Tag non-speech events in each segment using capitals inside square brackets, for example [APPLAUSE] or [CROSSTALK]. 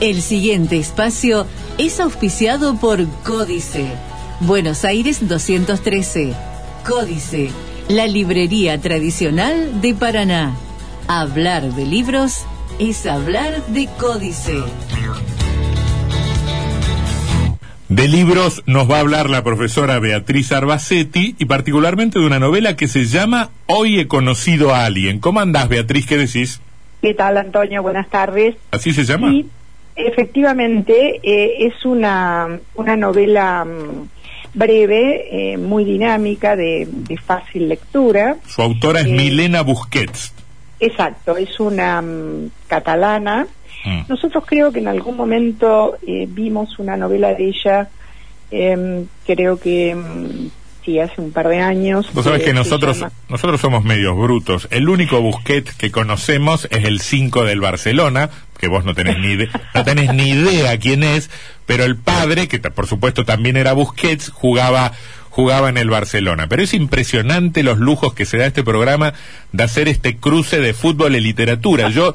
El siguiente espacio es auspiciado por Códice. Buenos Aires 213. Códice, la librería tradicional de Paraná. Hablar de libros es hablar de Códice. De libros nos va a hablar la profesora Beatriz Arbacetti y particularmente de una novela que se llama Hoy he conocido a alguien. ¿Cómo andás, Beatriz? ¿Qué decís? ¿Qué tal, Antonio? Buenas tardes. ¿Así se llama? Sí, efectivamente, eh, es una, una novela mm, breve, eh, muy dinámica, de, de fácil lectura. Su autora es Eh, Milena Busquets. Exacto, es una mm, catalana. Mm. Nosotros creo que en algún momento vimos una novela de ella, em, creo que sí, hace un par de años. Vos sabés que nosotros, llama- nosotros somos medios brutos. El único Busquets que conocemos es el 5 del Barcelona, que vos no tenés ni, no tenés ni idea quién es, pero el padre, que por supuesto también era Busquets, jugaba jugaba en el Barcelona. Pero es impresionante los lujos que se da este programa de hacer este cruce de fútbol y literatura. Yo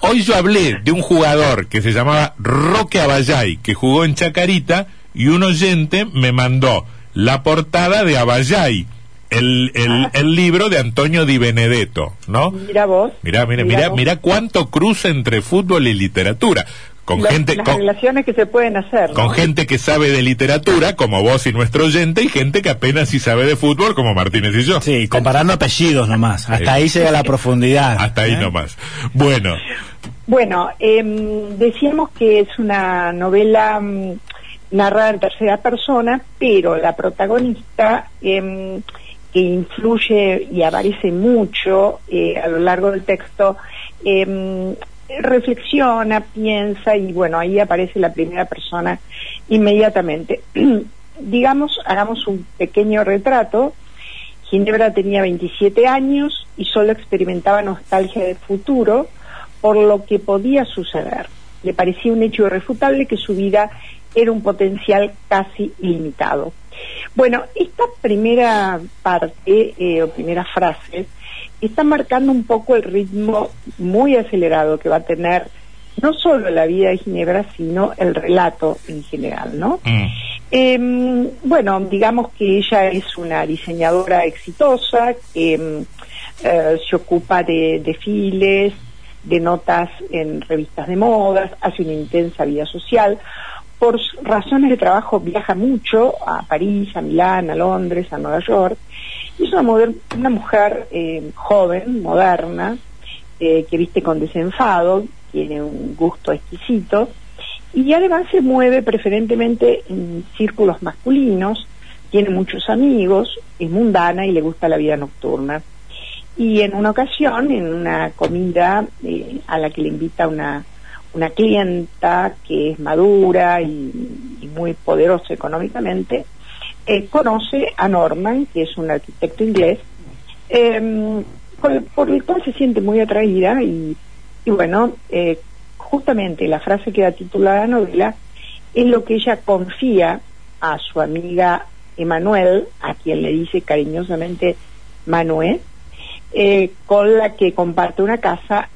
hoy yo hablé de un jugador que se llamaba Roque Abayay, que jugó en Chacarita y un oyente me mandó la portada de Abayay, el, el, el libro de Antonio Di Benedetto, ¿no? Mira vos. Mirá, mira, mira mira, mira cuánto cruza entre fútbol y literatura. Con Las- gente, las con, relaciones que se pueden hacer. con ¿no? gente que sabe de literatura, como vos y nuestro oyente, y gente que apenas sí sabe de fútbol, como Martínez y yo. Sí, comparando apellidos nomás. Hasta ahí llega la profundidad. Hasta ahí ¿eh? nomás. Bueno, Bueno, em, decíamos que es una novela mm, narrada en tercera persona, pero la protagonista em, que influye y aparece mucho eh, a lo largo del texto, em, reflexiona, piensa y bueno, ahí aparece la primera persona inmediatamente. [CLEARS THROAT] Digamos, hagamos un pequeño retrato. Ginebra tenía 27 años y solo experimentaba nostalgia del futuro por lo que podía suceder. Le parecía un hecho irrefutable que su vida era un potencial casi ilimitado. Bueno, esta primera parte eh, o primera frase está marcando un poco el ritmo muy acelerado que va a tener no solo la vida de Ginebra, sino el relato en general, ¿no? mm, Eh, bueno, digamos que ella es una diseñadora exitosa que mm, eh, se ocupa de desfiles, de notas en revistas de modas, hace una intensa vida social. Por razones de trabajo viaja mucho a París, a Milán, a Londres, a Nueva York. Y es una, una mujer eh, joven, moderna, eh, que viste con desenfado, tiene un gusto exquisito y además se mueve preferentemente en círculos masculinos, tiene muchos amigos, es mundana y le gusta la vida nocturna. Y en una ocasión, en una comida eh, a la que le invita una, una clienta que es madura y, muy poderosa económicamente, eh, conoce a Norman, que es un arquitecto inglés, eh, por, el cual se siente muy atraída y, bueno, eh, justamente la frase que da título a la novela es lo que ella confía a su amiga Emanuel, a quien le dice cariñosamente Manuel, eh, con la que comparte una casa,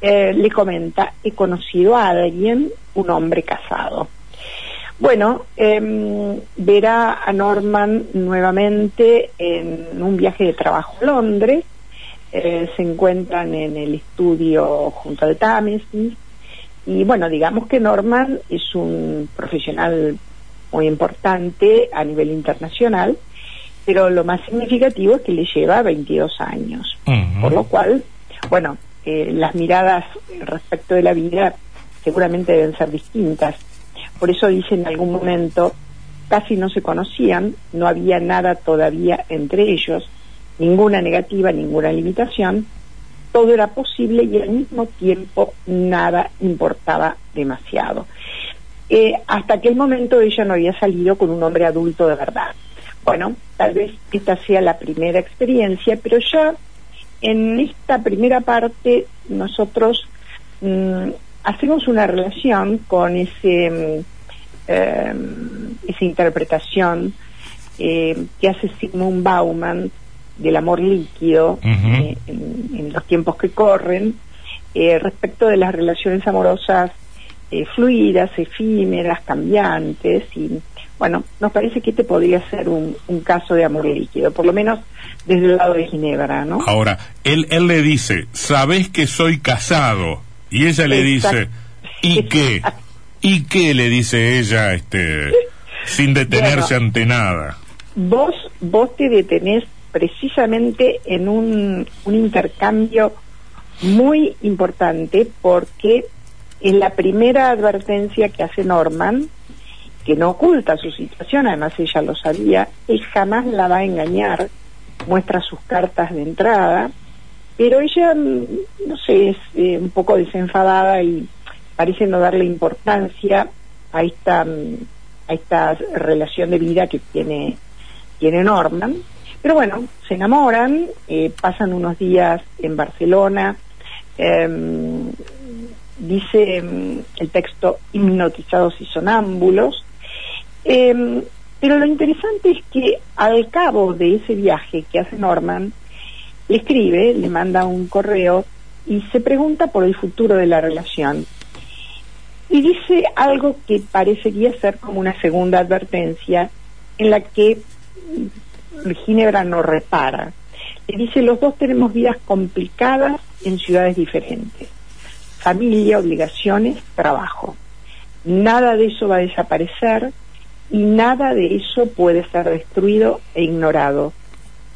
eh, le comenta, he conocido a alguien, un hombre casado. Bueno, em, verá a Norman nuevamente en un viaje de trabajo a Londres, eh, se encuentran en el estudio junto al Támesis, y bueno, digamos que Norman es un profesional muy importante a nivel internacional, pero lo más significativo es que le lleva 22 años, por lo cual, bueno, eh, las miradas respecto de la vida seguramente deben ser distintas. Por eso dice en algún momento, casi no se conocían, no había nada todavía entre ellos, ninguna negativa, ninguna limitación, todo era posible y al mismo tiempo nada importaba demasiado. Eh, hasta aquel momento ella no había salido con un hombre adulto de verdad. Bueno, tal vez esta sea la primera experiencia, pero ya en esta primera parte nosotros mm, hacemos una relación con ese mm, eh, esa interpretación eh, que hace Sigmund Bauman del amor líquido eh, en, en los tiempos que corren eh, respecto de las relaciones amorosas eh, fluidas, efímeras, cambiantes y bueno, nos parece que este podría ser un, un, caso de amor líquido, por lo menos desde el lado de Ginebra, ¿no? Ahora, él, él le dice, sabes que soy casado, y ella le dice, ¿y qué? ¿Y qué le dice ella, este, sin detenerse ante nada? Vos, vos te detenés precisamente en un, un intercambio muy importante porque en la primera advertencia que hace Norman, que no oculta su situación, además ella lo sabía, él jamás la va a engañar, muestra sus cartas de entrada, pero ella, mm, no sé, es eh, un poco desenfadada y parece no darle importancia a esta, mm, a esta relación de vida que tiene, tiene Norman. Pero bueno, se enamoran, eh, pasan unos días en Barcelona, em, dice mm, el texto hipnotizados y sonámbulos, eh, pero lo interesante es que al cabo de ese viaje que hace Norman, le escribe, le manda un correo y se pregunta por el futuro de la relación. Y dice algo que parecería ser como una segunda advertencia en la que Ginebra no repara. Le dice, los dos tenemos vidas complicadas en ciudades diferentes. Familia, obligaciones, trabajo. Nada de eso va a desaparecer y nada de eso puede ser destruido e ignorado.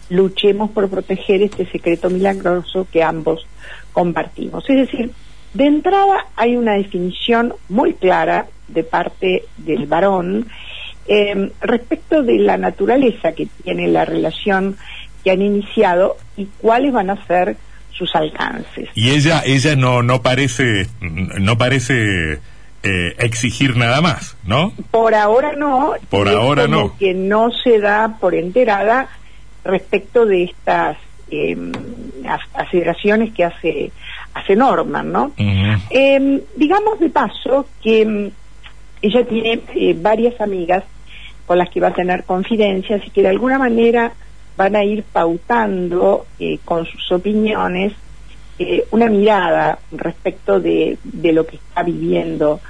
Luchemos por proteger este secreto milagroso que ambos compartimos. Es decir, de entrada hay una definición muy clara de parte del varón eh, respecto de la naturaleza que tiene la relación que han iniciado y cuáles van a ser sus alcances. Y ella, ella no, no parece, no parece eh, exigir nada más, ¿no? Por ahora no. Por ahora no. Que no se da por enterada respecto de estas eh, aceleraciones que hace hace Norman, ¿no? Em, digamos de paso que em, ella tiene eh, varias amigas con las que va a tener confidencias y que de alguna manera van a ir pautando eh, con sus opiniones eh, una mirada respecto de, de, lo que está viviendo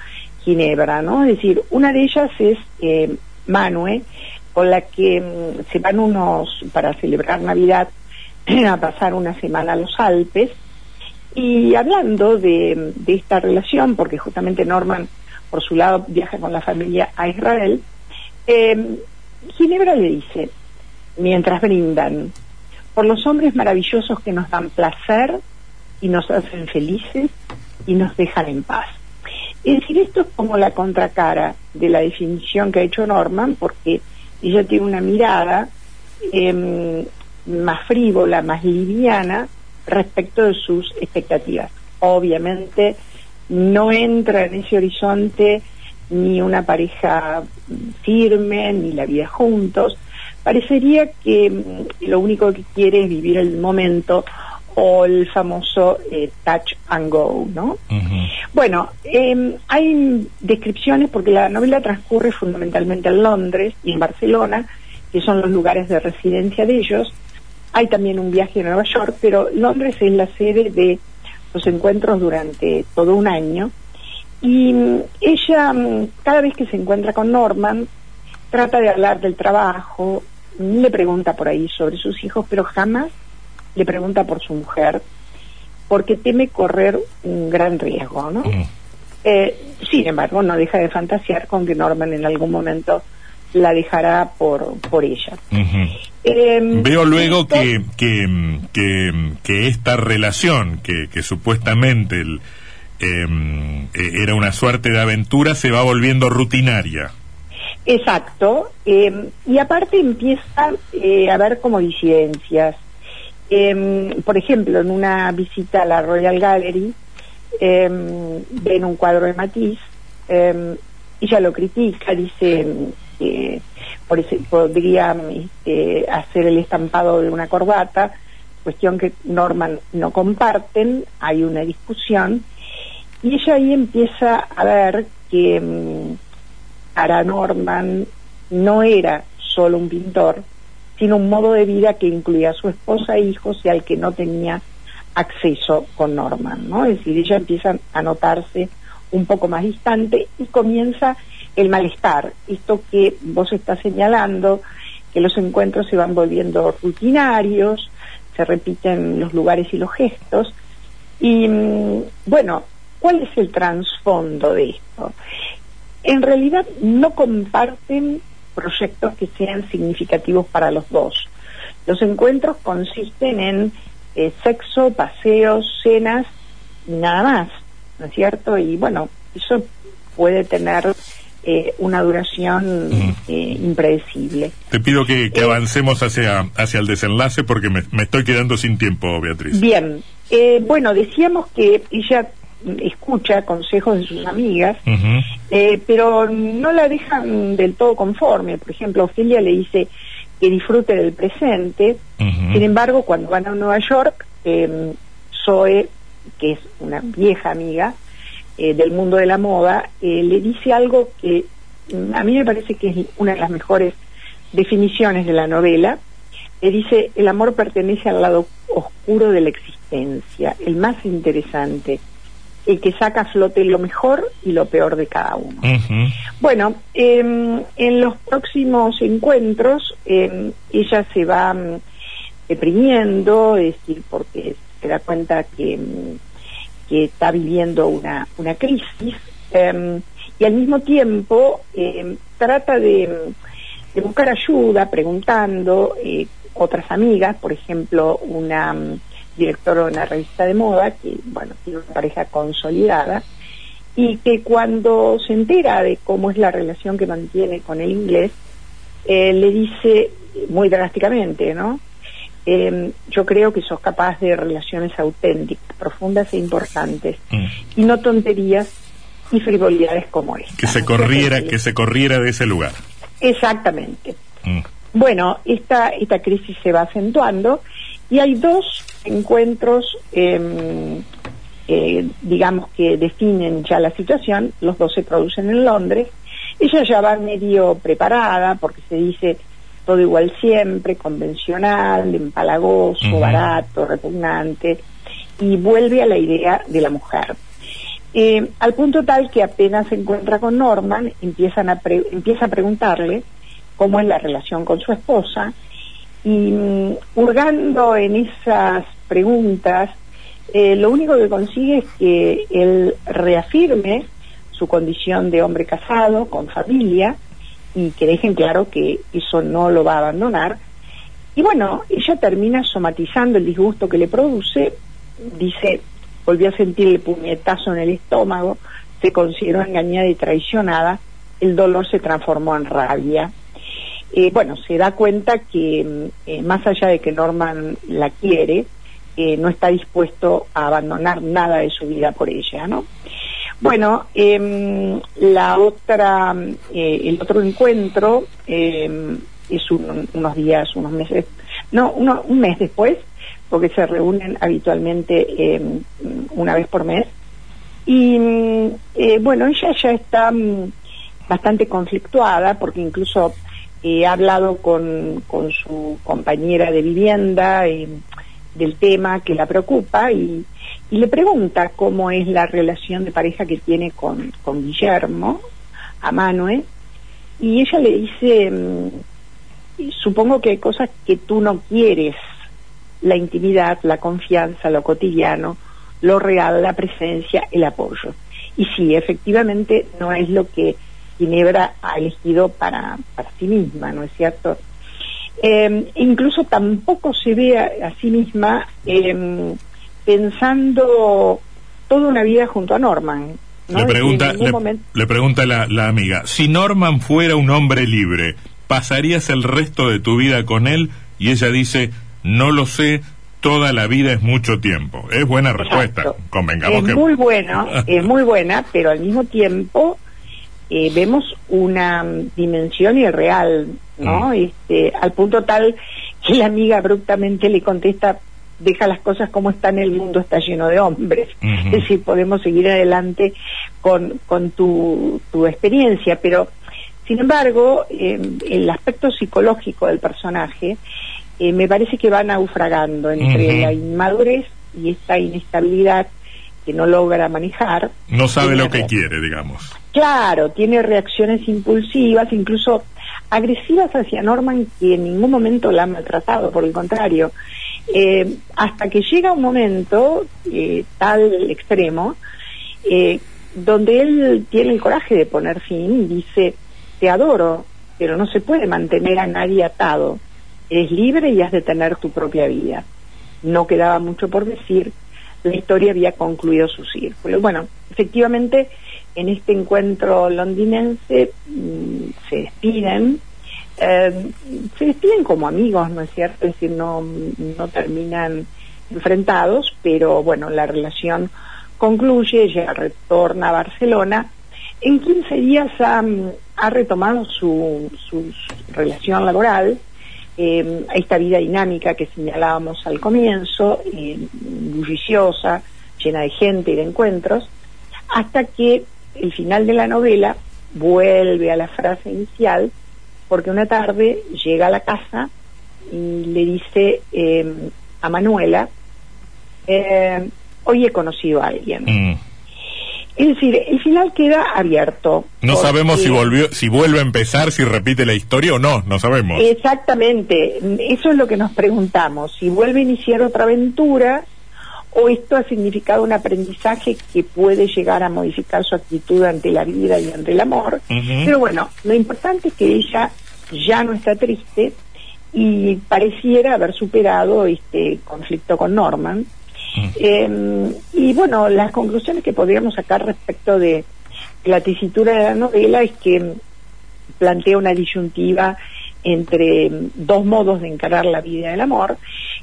Ginebra, ¿no? Es decir, una de ellas es eh, Manue, con la que mm, se van unos, para celebrar Navidad, [CLEARS THROAT] a pasar una semana a los Alpes, y hablando de, de esta relación, porque justamente Norman, por su lado, viaja con la familia a Israel, eh, Ginebra le dice, mientras brindan, por los hombres maravillosos que nos dan placer, y nos hacen felices y nos dejan en paz. Es decir, esto es como la contracara de la definición que ha hecho Norman, porque ella tiene una mirada eh, más frívola, más liviana respecto de sus expectativas. Obviamente no entra en ese horizonte ni una pareja firme, ni la vida juntos. Parecería que mm, lo único que quiere es vivir el momento o el famoso eh, touch and go, ¿no? Bueno, eh, hay descripciones porque la novela transcurre fundamentalmente en Londres y en Barcelona, que son los lugares de residencia de ellos. Hay también un viaje a Nueva York, pero Londres es la sede de los encuentros durante todo un año. Y mm, ella, mm, cada vez que se encuentra con Norman, trata de hablar del trabajo, le pregunta por ahí sobre sus hijos, pero jamás le pregunta por su mujer, porque teme correr un gran riesgo, ¿no? Mm. Eh, sin embargo, no deja de fantasear con que Norman en algún momento la dejará por, por ella. Em, Veo luego que, que, que, esta relación, que, que supuestamente el, em, e, era una suerte de aventura, se va volviendo rutinaria. Exacto, em, y aparte empieza eh, a haber como disidencias. Eh, por ejemplo, en una visita a la Royal Gallery, eh, ven un cuadro de Matisse, eh, ella lo critica, dice que por ese, podría este, hacer el estampado de una corbata, cuestión que Norman no comparten, hay una discusión, y ella ahí empieza a ver que para Norman no era solo un pintor, sino un modo de vida que incluía a su esposa e hijos y al que no tenía acceso con Norman, ¿no? Es decir, ella empieza a notarse un poco más distante y comienza el malestar, esto que vos estás señalando, que los encuentros se van volviendo rutinarios, se repiten los lugares y los gestos, y mm, bueno, ¿cuál es el trasfondo de esto? En realidad no comparten proyectos que sean significativos para los dos. Los encuentros consisten en eh, sexo, paseos, cenas, nada más, ¿no es cierto? Y bueno, eso puede tener eh, una duración eh, impredecible. Te pido que, avancemos hacia, hacia el desenlace porque me, estoy quedando sin tiempo, Beatriz. Bien, bueno, decíamos que ella escucha consejos de sus amigas, pero no la dejan del todo conforme. Por ejemplo, Ofelia le dice, que disfrute del presente. Sin embargo, cuando van a Nueva York, eh, Zoe, que es una vieja amiga eh, del mundo de la moda, eh, le dice algo que a mí me parece que es una de las mejores definiciones de la novela. Le dice, el amor pertenece al lado oscuro de la existencia, el más interesante el que saca a flote lo mejor y lo peor de cada uno. Bueno, em, en los próximos encuentros em, ella se va mm, deprimiendo, es decir, porque se da cuenta que, que está viviendo una, una crisis em, y al mismo tiempo trata de, de, buscar ayuda preguntando eh, otras amigas, por ejemplo, una director de una revista de moda, que, bueno, tiene una pareja consolidada, y que cuando se entera de cómo es la relación que mantiene con el inglés, eh, le dice muy drásticamente, ¿no? Em, yo creo que sos capaz de relaciones auténticas, profundas e importantes, mm. y no tonterías y frivolidades como esta. Que se corriera, que se corriera de ese lugar. Exactamente. Mm. Bueno, esta, esta crisis se va acentuando y hay dos encuentros, em, eh, digamos, que definen ya la situación. Los dos se producen en Londres. Ella ya va medio preparada porque se dice todo igual siempre, convencional, empalagoso, barato, repugnante, y vuelve a la idea de la mujer. Eh, al punto tal que apenas se encuentra con Norman, empiezan a empieza a preguntarle cómo es la relación con su esposa, y mm, hurgando en esas preguntas, eh, lo único que consigue es que él reafirme su condición de hombre casado, con familia, y que dejen claro que eso no lo va a abandonar. Y bueno, ella termina somatizando el disgusto que le produce, dice, volvió a sentir el puñetazo en el estómago, se consideró engañada y traicionada, el dolor se transformó en rabia eh, bueno, se da cuenta que eh, más allá de que Norman la quiere, eh, no está dispuesto a abandonar nada de su vida por ella, ¿no? Bueno, em, la otra, el otro encuentro em, es unos días, unos meses, no, un mes después, porque se reúnen habitualmente em, una vez por mes. Y mm, bueno, ella ya está mm, bastante conflictuada porque incluso he hablado con, con su compañera de vivienda del tema que la preocupa y, y, le pregunta cómo es la relación de pareja que tiene con, con Guillermo, a Manuel, y ella le dice, mm, supongo que hay cosas que tú no quieres, la intimidad, la confianza, lo cotidiano, lo real, la presencia, el apoyo. Y sí, efectivamente no es lo que Ginebra ha elegido para, para sí misma, ¿no es cierto? Em, incluso tampoco se ve a, sí misma em, pensando toda una vida junto a Norman. Le pregunta, le, pregunta la, la amiga, si Norman fuera un hombre libre, ¿pasarías el resto de tu vida con él? Y ella dice, no lo sé, toda la vida es mucho tiempo. Es buena respuesta, convengamos es muy bueno, es muy buena, pero al mismo tiempo eh, vemos una dimensión irreal, ¿no? Mm. Este, al punto tal que la amiga abruptamente le contesta, deja las cosas como están, el mundo está lleno de hombres. Es decir, podemos seguir adelante con, con tu, tu experiencia, pero sin embargo, em, el aspecto psicológico del personaje eh, me parece que va naufragando entre la inmadurez y esta inestabilidad que no logra manejar. No sabe lo que quiere, digamos. Claro, tiene reacciones impulsivas, incluso agresivas hacia Norman, que en ningún momento la ha maltratado, por el contrario. Eh, hasta que llega un momento, eh, tal extremo, eh, donde él tiene el coraje de poner fin dice, te adoro, pero no se puede mantener a nadie atado. Eres libre y has de tener tu propia vida. No quedaba mucho por decir, la historia había concluido su círculo. Bueno, efectivamente, en este encuentro londinense mm, se despiden, eh, se despiden como amigos, ¿no es cierto? Es decir, no, no terminan enfrentados, pero bueno, la relación concluye, ella retorna a Barcelona. En 15 días ha, ha retomado su, su, relación laboral, eh, esta vida dinámica que señalábamos al comienzo, eh, bulliciosa, llena de gente y de encuentros, hasta que el final de la novela vuelve a la frase inicial, porque una tarde llega a la casa y le dice eh, a Manuela, hoy he conocido a alguien. Mm. Es decir, el final queda abierto. No porque- sabemos si volvió, si vuelve a empezar, si repite la historia o no, no sabemos. Exactamente, eso es lo que nos preguntamos, si vuelve a iniciar otra aventura o esto ha significado un aprendizaje que puede llegar a modificar su actitud ante la vida y ante el amor. Pero bueno, lo importante es que ella ya no está triste y pareciera haber superado este conflicto con Norman. Eh, y bueno, las conclusiones que podríamos sacar respecto de la tesitura de la novela es que plantea una disyuntiva entre mm, dos modos de encarar la vida y el amor,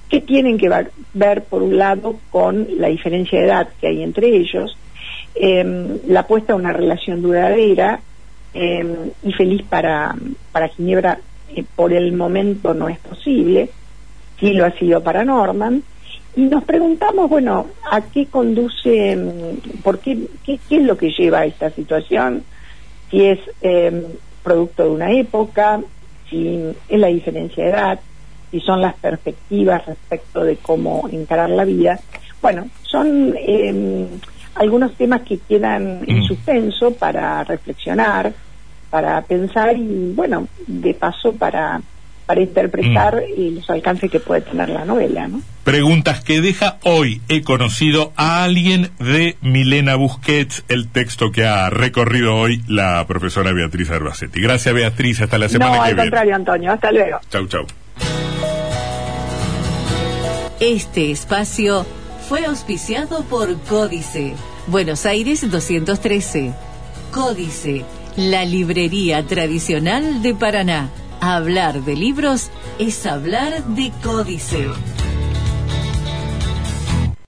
que tienen que ver, por un lado, con la diferencia de edad que hay entre ellos, eh, la apuesta a una relación duradera y feliz para, para Ginebra eh, por el momento no es posible, sí lo ha sido para Norman, y nos preguntamos, bueno, ¿a qué conduce, mm, por qué, qué, qué es lo que lleva a esta situación? Si es eh, producto de una época, si es la diferencia de edad, si son las perspectivas respecto de cómo encarar la vida. Bueno, son eh, algunos temas que quedan en Mm. suspenso para reflexionar, para pensar y, bueno, de paso para, para interpretar eh, los alcances que puede tener la novela, ¿no? Preguntas que deja hoy. He conocido a alguien de Milena Busquets, el texto que ha recorrido hoy la profesora Beatriz Arbacetti. Gracias, Beatriz. Hasta la semana no, que al viene. contrario, Antonio. Hasta luego. Chau, chau. Este espacio fue auspiciado por Códice, Buenos Aires 213. Códice, la librería tradicional de Paraná. Hablar de libros es hablar de Códice.